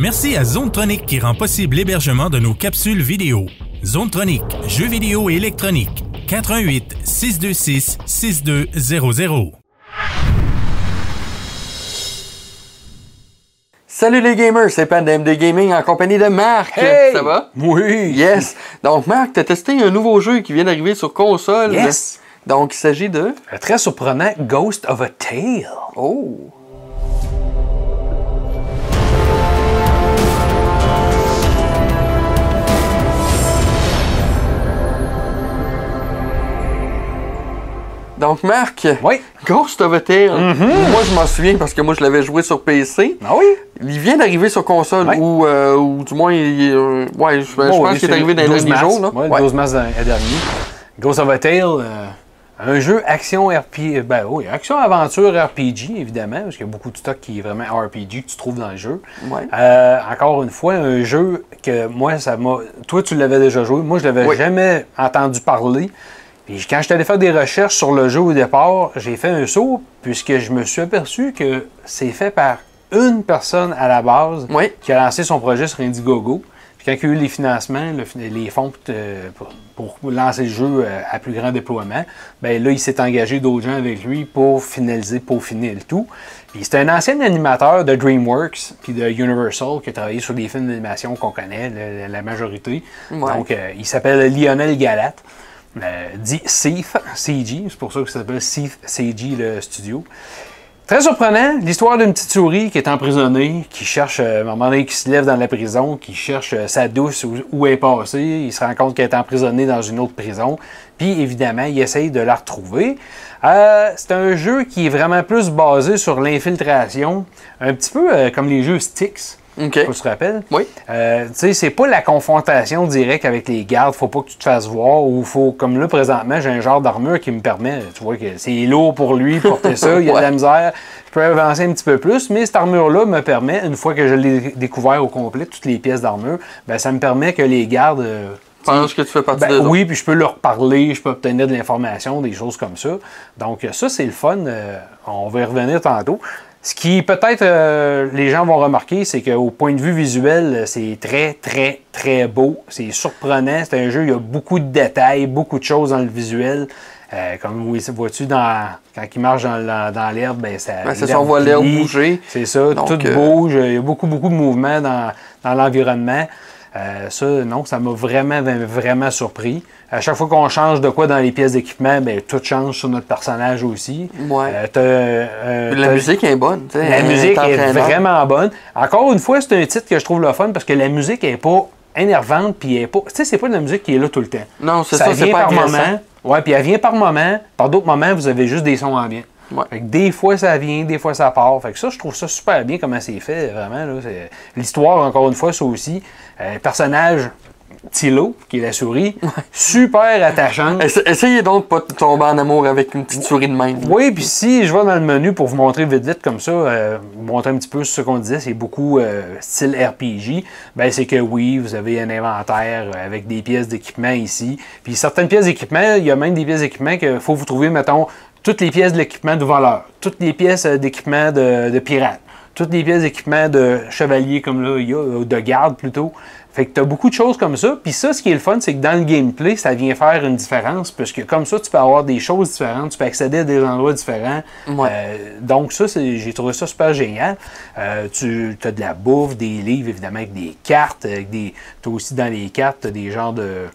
Merci à Zonetronic qui rend possible l'hébergement de nos capsules vidéo. Zonetronic, jeux vidéo et électronique. 88 626 6200. Salut les gamers, c'est Pan de Gaming en compagnie de Marc. Hey! Ça va? Oui. Yes. Donc Marc, t'as testé un nouveau jeu qui vient d'arriver sur console. Yes. Donc il s'agit de... Un Très surprenant, Ghost of a Tale. Oh. Donc Marc, Oui. Ghost of a Tale, moi je m'en souviens parce que moi je l'avais joué sur PC. Ah oui? Il vient d'arriver sur console ou, euh, ou du moins, il, euh, ouais, je, Bon, pense qu'il est arrivé dans les 12 derniers jours. Là. Ouais, le Ouais. 12 mars dernier. Ghost of a Tale, euh, un jeu action RPG, ben oui, action aventure RPG évidemment, parce qu'il y a beaucoup de stock qui est vraiment RPG que tu trouves dans le jeu. Ouais. Euh, encore une fois, un jeu que moi, ça m'a. Toi, tu l'avais déjà joué, moi, je l'avais Oui. jamais entendu parler. Puis quand j'étais allé faire des recherches sur le jeu au départ, j'ai fait un saut, puisque je me suis aperçu que c'est fait par une personne à la base Oui. qui a lancé son projet sur Indiegogo. Puis quand il y a eu les financements, le fin- les fonds euh, pour, lancer le jeu euh, à plus grand déploiement, ben là, il s'est engagé d'autres gens avec lui pour finaliser, pour finir le tout. Puis c'est un ancien animateur de DreamWorks puis de Universal qui a travaillé sur des films d'animation qu'on connaît, la, majorité. Ouais. Donc, euh, il s'appelle Lionel Galat. Euh, dit Seif CG, c'est pour ça que ça s'appelle Seif CG le studio. Très surprenant, l'histoire d'une petite souris qui est emprisonnée, qui cherche, euh, à un moment donné, qui se lève dans la prison, qui cherche euh, sa douce, où, où elle est passée. Il se rend compte qu'elle est emprisonnée dans une autre prison. Puis, évidemment, il essaye de la retrouver. C'est un jeu qui est vraiment plus basé sur l'infiltration, un petit peu comme les jeux Styx. Tu te rappelles? Oui. Euh, tu sais, c'est pas la confrontation directe avec les gardes. Faut pas que tu te fasses voir ou faut, comme là, présentement, j'ai un genre d'armure qui me permet, tu vois que c'est lourd pour lui, porter ça, il y a de la misère. Je peux avancer un petit peu plus, mais cette armure-là me permet, une fois que je l'ai découvert au complet, toutes les pièces d'armure, ben, ça me permet que les gardes. euh, pense que tu fais partie ben, de oui, puis je peux leur parler, je peux obtenir de l'information, des choses comme ça. Donc, ça, c'est le fun. euh, on va y revenir tantôt. Ce qui, peut-être, euh, les gens vont remarquer, c'est qu'au point de vue visuel, c'est très, très, très beau. C'est surprenant. C'est un jeu, il y a beaucoup de détails, beaucoup de choses dans le visuel. Euh, comme vois-tu, dans, quand il marche dans, l'herbe, ben, ça. Ben, c'est ça, on voit l'herbe bouger. C'est ça, Donc, tout euh, bouge. Il y a beaucoup, beaucoup de mouvements dans, dans l'environnement. Euh, ça, non, ça m'a vraiment, vraiment surpris. À chaque fois qu'on change de quoi dans les pièces d'équipement, ben, tout change sur notre personnage aussi. Ouais. Euh, euh, La musique est bonne. tu sais, la musique est vraiment bonne. Encore une fois, c'est un titre que je trouve le fun parce que la musique est pas énervante puis elle est pas. Tu sais, c'est pas de la musique qui est là tout le temps. Non, c'est ça, c'est vient pas par moment. Ouais, puis elle vient par moment. Par d'autres moments, vous avez juste des sons ambiants. Ouais. Fait que des fois ça vient, des fois ça part. Fait que ça, je trouve ça super bien comment c'est fait, vraiment. L'histoire, encore une fois, ça aussi. Euh, personnage Tilo, qui est la souris, super attachant. Essa- Essayez donc pas de tomber en amour avec une petite souris de même. Oui, puis si je vais dans le menu pour vous montrer vite vite comme ça, euh, vous montrer un petit peu ce qu'on disait, c'est beaucoup euh, style RPG, ben c'est que oui, vous avez un inventaire avec des pièces d'équipement ici. Puis certaines pièces d'équipement, il y a même des pièces d'équipement qu'il faut vous trouver, mettons, toutes les pièces de l'équipement de voleur, toutes les pièces euh, d'équipement de, de pirate, toutes les pièces d'équipement de chevalier comme là, il y a, euh, de garde plutôt. Fait que tu as beaucoup de choses comme ça. Puis ça, ce qui est le fun, c'est que dans le gameplay, ça vient faire une différence. Parce que comme ça, tu peux avoir des choses différentes, tu peux accéder à des endroits différents. Ouais. Euh, donc ça, j'ai trouvé ça super génial. Euh, tu as de la bouffe, des livres, évidemment, avec des cartes. Avec des, tu as aussi dans les cartes t'as des genres de...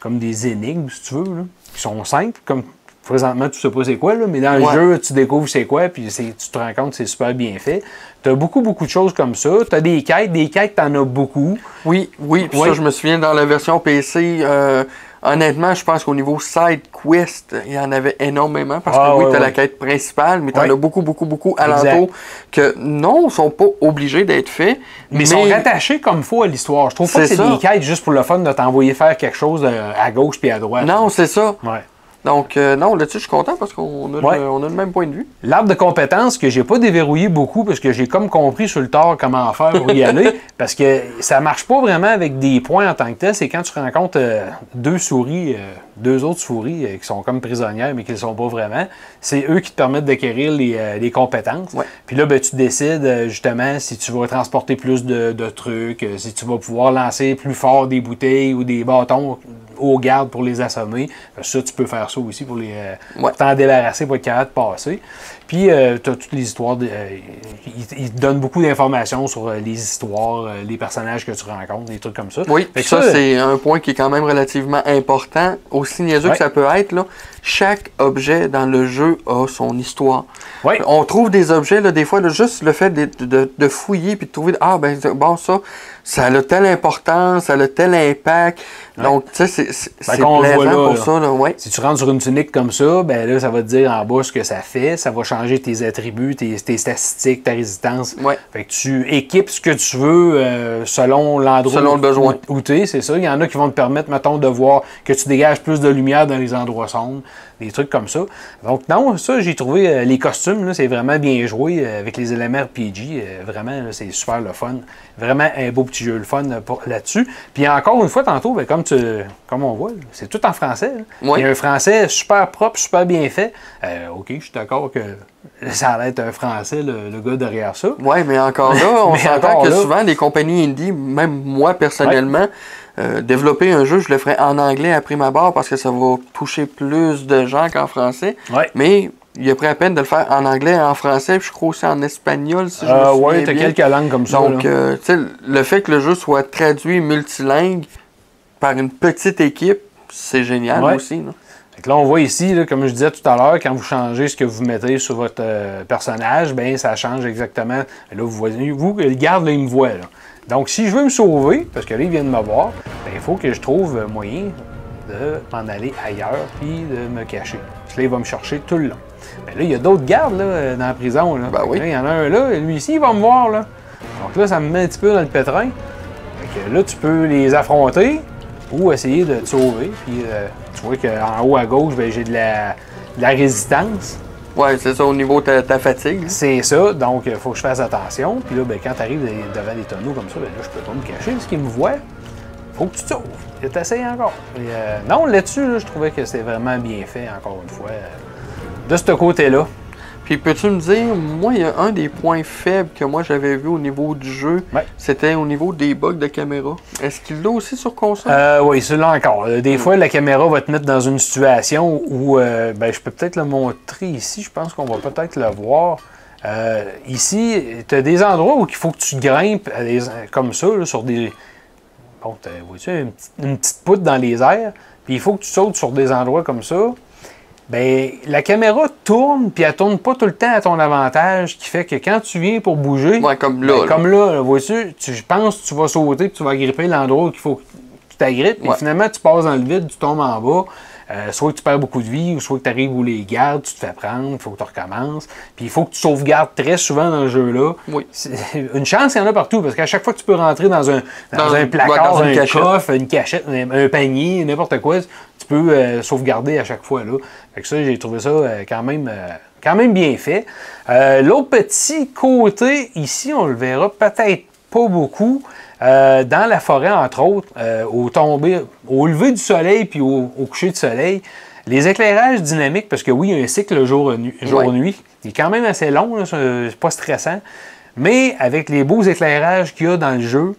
comme des énigmes, si tu veux, là, qui sont simples. Comme présentement, tu sais pas c'est quoi, là, mais dans le jeu, tu découvres c'est quoi, puis tu te rends compte que c'est super bien fait. Tu as beaucoup, beaucoup de choses comme ça. Tu as des quêtes. Des quêtes, tu en as beaucoup. Oui, oui, puis ça, je me souviens dans la version PC, euh, honnêtement, je pense qu'au niveau side quest, il y en avait énormément parce Ah, que oui, ouais, t'as la ouais. quête principale, mais t'en Ouais. as beaucoup, beaucoup, beaucoup Exact. alentour que non, sont pas obligés d'être faits. Mais, ils sont rattachés comme faut à l'histoire. Je trouve pas que C'est des quêtes juste pour le fun de t'envoyer faire quelque chose de- à gauche puis à droite. Non, c'est ça. Ouais. Donc, euh, non, là-dessus, je suis content parce qu'on a, Ouais. le, on a le même point de vue. L'arbre de compétences que j'ai pas déverrouillé beaucoup parce que j'ai comme compris sur le tard comment faire pour y aller. parce que ça marche pas vraiment avec des points en tant que tel. C'est quand tu rencontres euh, deux souris, euh, deux autres souris euh, qui sont comme prisonnières mais qui ne le sont pas vraiment. C'est eux qui te permettent d'acquérir les, les compétences. Ouais. Puis là, ben, tu décides justement si tu vas transporter plus de, de trucs, si tu vas pouvoir lancer plus fort des bouteilles ou des bâtons aux gardes pour les assommer. Ça, tu peux faire ça aussi pour les euh, Ouais. t'en débarrasser pour être capable de passer. Puis, tu as toutes les histoires. De, euh, ils, ils te donnent beaucoup d'informations sur euh, les histoires, euh, les personnages que tu rencontres, des trucs comme ça. Oui, puis ça, c'est un point qui est quand même relativement important. Aussi niaiseux Ouais. que ça peut être, là, chaque objet dans le jeu a son histoire. Ouais. On trouve des objets, là, des fois, là, juste le fait de, de- de fouiller puis de trouver, ah, ben, bon, ça, ça a telle importance, ça a tel impact. Donc, tu sais, c'est pour là. ça, là, ouais. Si tu rentres sur une tunique comme ça, ben là, ça va te dire en bas ce que ça fait. Ça va changer tes attributs, tes, tes statistiques, ta résistance. Ouais. Fait que tu équipes ce que tu veux euh, selon l'endroit Selon où, le besoin. où, tu es, c'est ça. Il y en a qui vont te permettre, mettons, de voir que tu dégages plus de lumière dans les endroits sombres, des trucs comme ça. Donc, non, ça, j'ai trouvé euh, les costumes, c'est vraiment bien joué euh, avec les éléments RPG. euh, vraiment, c'est super le fun. Vraiment un beau petit jeu, le fun là-dessus. Puis encore une fois, tantôt, ben, comme, tu, comme on voit, c'est tout en français. Ouais. Il y a un français super propre, super bien fait. OK, je suis d'accord que ça allait être un français, le, le gars derrière ça. Ouais, mais encore là, on s'entend que là- souvent, les compagnies indie, même moi personnellement, euh, développer un jeu, je le ferais en anglais après ma barre parce que ça va toucher plus de gens qu'en français. Ouais. Mais il a pris à peine de le faire en anglais, en français, puis je crois aussi en espagnol, si je Euh, ouais, t'as quelques langues comme ça. Donc, euh, tu sais, le fait que le jeu soit traduit multilingue par une petite équipe, c'est génial Ouais. aussi. là. Fait que là, on voit ici, là, comme je disais tout à l'heure, quand vous changez ce que vous mettez sur votre euh, personnage, ben ça change exactement. Là, vous voyez, vous, le garde, là, il me voit. Là. Donc, si je veux me sauver, parce que là, il vient de me voir, ben, il faut que je trouve moyen de m'en aller ailleurs puis de me cacher. Puis là, il va me chercher tout le long. Ben là, il y a d'autres gardes là, euh, dans la prison. Là. Ben oui. Là, il y en a un là, et lui ici, il va me voir. Là. Donc là, ça me met un petit peu dans le pétrin. Fait que là, tu peux les affronter ou essayer de te sauver. Puis euh, tu vois qu'en haut à gauche, ben, j'ai de la, de la résistance. Ouais, c'est ça au niveau de ta, fatigue. C'est ça, donc il faut que je fasse attention. Puis là, ben, quand tu arrives devant des tonneaux comme ça, ben, là, je peux pas me cacher. Ce qu'ils me voient, faut que tu te sauves. Et t'essayes encore. Euh, non, là-dessus, là, je trouvais que c'était vraiment bien fait, encore une fois, euh, de ce côté-là. Puis peux-tu me dire, moi, il y a un des points faibles que moi j'avais vu au niveau du jeu, Ouais. c'était au niveau des bugs de caméra. Est-ce qu'il l'a aussi sur console? Euh, oui, celui-là encore. Euh, Des fois, la caméra va te mettre dans une situation où, euh, ben, je peux peut-être le montrer ici. Je pense qu'on va peut-être le voir. Euh, ici, tu as des endroits où il faut que tu grimpes comme ça, là, sur des. Bon, vois-tu, une, une petite poutre dans les airs. Puis il faut que tu sautes sur des endroits comme ça. Ben, la caméra tourne, puis elle tourne pas tout le temps à ton avantage, ce qui fait que quand tu viens pour bouger, Ouais, comme là, ben, là. comme là, là, vois-tu, tu je pense que tu vas sauter puis tu vas agripper l'endroit où il faut que tu t'agrippes. Ouais. Et finalement, tu passes dans le vide, tu tombes en bas. Euh, soit que tu perds beaucoup de vie, ou soit que tu arrives où les gardes, tu te fais prendre, il faut que tu recommences. Puis il faut que tu sauvegardes très souvent dans le jeu-là. Oui. Une chance, il y en a partout, parce qu'à chaque fois que tu peux rentrer dans un, dans Dans- un placard, dans une un cachette. coffre, une cachette, un, un panier, n'importe quoi, tu peux euh, sauvegarder à chaque fois. Là. Fait que ça, j'ai trouvé ça euh, quand, même, quand même bien fait. Euh, L'autre petit côté, ici, on le verra peut-être pas beaucoup. Euh, dans la forêt, entre autres, euh, au lever du soleil puis au, au coucher du soleil, les éclairages dynamiques, parce que oui, il y a un cycle jour-nuit, jour-nuit, il est quand même assez long, c'est pas stressant, mais avec les beaux éclairages qu'il y a dans le jeu,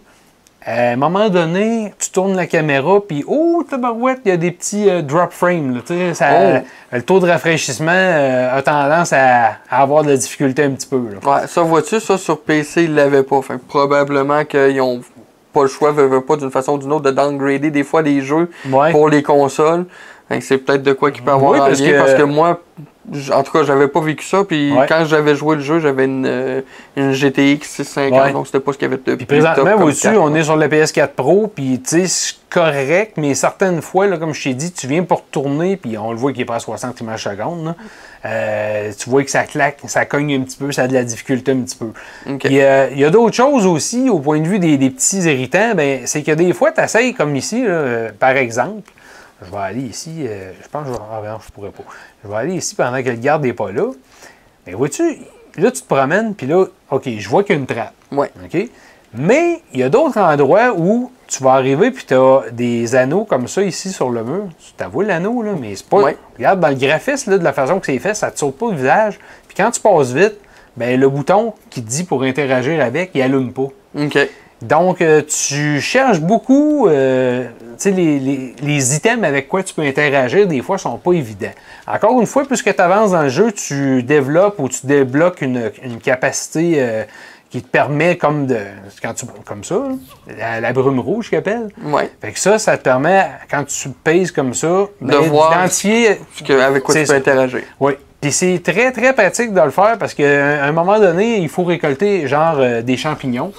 à un moment donné, tu tournes la caméra, puis oh, tabarouette, il y a des petits euh, drop frames. là, ça- Oh. Le taux de rafraîchissement euh, a tendance à, à avoir de la difficulté un petit peu. là. Ouais, ça, vois-tu, ça sur PC, ils l'avaient pas. Fait probablement qu'ils ont pas le choix, veulent pas d'une façon ou d'une autre, de downgrader des fois des jeux Ouais. pour les consoles. Que c'est peut-être de quoi qu'il peut avoir Oui, en parce lien, que- parce que moi, en tout cas, j'avais pas vécu ça. Puis Ouais. quand j'avais joué le jeu, j'avais une, euh, une GTX 650, Ouais. donc c'était pas ce qu'il y avait de Puis présentement, carte. on est sur le PS4 Pro, puis tu sais, c'est correct, mais certaines fois, là, comme je t'ai dit, tu viens pour tourner, puis on le voit qu'il est pas à 60 images secondes. Euh, tu vois que ça claque, ça cogne un petit peu, ça a de la difficulté un petit peu. Euh, il y a d'autres choses aussi, au point de vue des, des petits irritants, ben, c'est que des fois, tu essayes, comme ici, là, euh, par exemple, je vais aller ici, euh, je pense que je vais, ah, non, je pourrais pas. Je vais aller ici pendant que le garde n'est pas là. Mais vois-tu, là, tu te promènes, puis là, OK, je vois qu'il y a une trappe. Ouais. OK? Mais il y a d'autres endroits où tu vas arriver puis tu as des anneaux comme ça ici sur le mur. Tu t'avoues l'anneau, là, mais c'est pas. Ouais. Regarde, dans le graphisme, là, de la façon que c'est fait, ça te saute pas au visage. Puis quand tu passes vite, ben, le bouton qui te dit pour interagir avec, il allume pas. OK. Donc, euh, tu cherches beaucoup, euh, tu sais, les, les- les items avec quoi tu peux interagir, des fois, sont pas évidents. Encore une fois, plus que tu avances dans le jeu, tu développes ou tu débloques une, une capacité euh, qui te permet, comme de, quand tu, comme ça, la, la brume rouge qu'ils appellent. Ouais. Fait que ça, ça te permet, quand tu pèses comme ça, De ben, voir d'identifier avec quoi tu peux ça. interagir. oui. Puis c'est très, très pratique de le faire parce qu'à un moment donné, il faut récolter genre des champignons.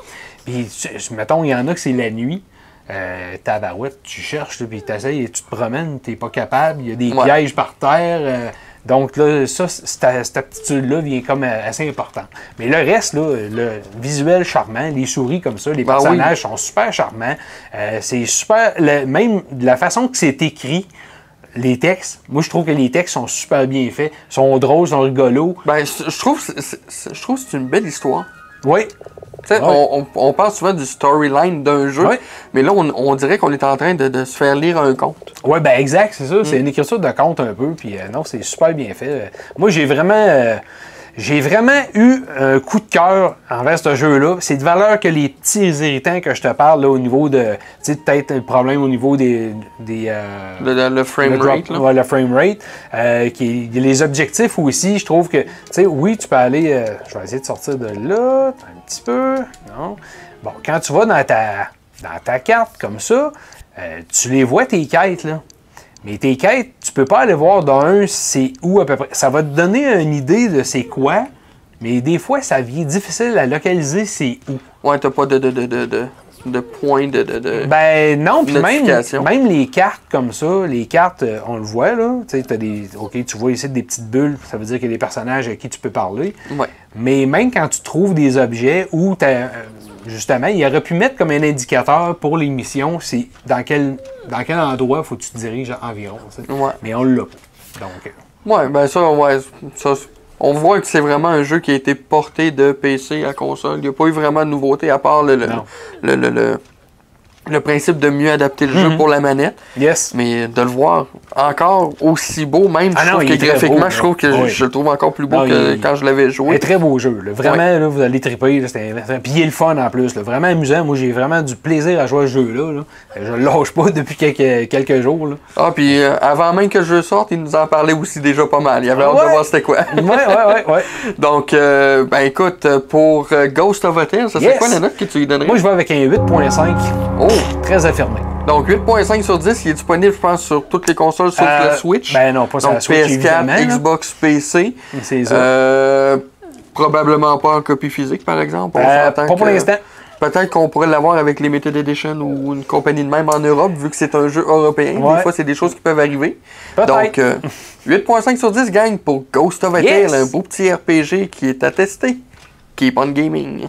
Puis, mettons, il y en a que c'est la nuit. Euh, tabarouette, tu cherches, puis tu essayes, tu te promènes, tu pas capable, il y a des Ouais. pièges par terre. euh, donc là, ça, cette, aptitude-là vient comme euh, assez importante. Mais le reste, là, le visuel charmant, les souris comme ça, les Ben oui. personnages sont super charmants. Euh, c'est super, le- même de la façon que c'est écrit, les textes, moi je trouve que les textes sont super bien faits, sont drôles, sont rigolos. Ben, je trouve, que c'est- c'est- je trouve c'est une belle histoire. Oui, Ouais. on, on- on parle souvent du storyline d'un jeu, Ouais. mais là, on, on dirait qu'on est en train de, de se faire lire un conte. Ouais, ben exact, c'est ça. Mm. C'est une écriture de conte un peu, puis euh, non, c'est super bien fait. Moi, j'ai vraiment, euh, j'ai vraiment eu un coup de cœur envers ce jeu-là. C'est de valeur que les petits irritants que je te parle là, au niveau de, tu sais, peut-être un problème au niveau des, des euh, Le, frame le drop- rate, là. ouais, le frame rate. euh, qui, les objectifs aussi, je trouve que, tu sais, oui, tu peux aller. euh, je vais essayer de sortir de là, un petit peu. Non? Bon, quand tu vas dans ta, dans ta carte comme ça, euh, tu les vois tes quêtes, là. Mais tes quêtes, tu peux pas aller voir dans un c'est où à peu près. Ça va te donner une idée de c'est quoi, mais des fois, ça vient difficile à localiser c'est où. Ouais, t'as pas de, de, de, de, de, de points de. de, de- Ben non, puis même, même les cartes comme ça, les cartes, euh, on le voit là, tu sais, t'as des, ok, tu vois ici des petites bulles, ça veut dire qu'il y a des personnages à qui tu peux parler. Ouais. Mais même quand tu trouves des objets où t'as, euh, justement, il aurait pu mettre comme un indicateur pour les missions, c'est dans quel, dans quel endroit faut que tu te diriges environ. Ouais. Mais on l'a pas. Donc, euh, Ouais, ben ça, ouais, ça, on voit que c'est vraiment un jeu qui a été porté de PC à console. Il n'y a pas eu vraiment de nouveauté à part le, le, Non. le, le, le- principe de mieux adapter le jeu Mhm. pour la manette. yes. Mais de le voir encore aussi beau, même Ah je non, trouve que graphiquement, beau, je trouve que je, je le trouve encore plus beau Non, que il- quand je l'avais Un joué. très beau jeu. là. Vraiment, là, vous allez triper. Puis il est le fun en plus. là. Vraiment amusant. Moi, j'ai vraiment du plaisir à jouer à ce jeu-là. là. Je le lâche pas depuis quelques, quelques jours. là. Ah, puis euh, avant même que le jeu sorte, il nous en parlait aussi déjà pas mal. Il avait hâte de voir c'était quoi. Ouais, ouais, ouais, ouais. Donc, euh, ben écoute, euh, pour euh, Ghost of a Tale, ça Yes. quoi la note que tu lui donnerais? Moi, je vais avec un 8.5. Oh! Très affirmé. Donc 8.5 sur 10, il est disponible, je pense, sur toutes les consoles sauf Euh, la Switch. Ben non, pas sur Donc la Switch, PS4, évidemment. là. Xbox, PC. C'est ça. Euh, probablement pas en copie physique, par exemple. On Euh, pas pour l'instant. Peut-être qu'on pourrait l'avoir avec Limited Edition ou une compagnie de même en Europe, vu que c'est un jeu européen. Ouais. Des fois, c'est des choses qui peuvent arriver. Donc, euh, 8.5 sur 10 gagne pour Ghost of a Yes. Tale, un beau petit RPG qui est attesté. Keep on gaming.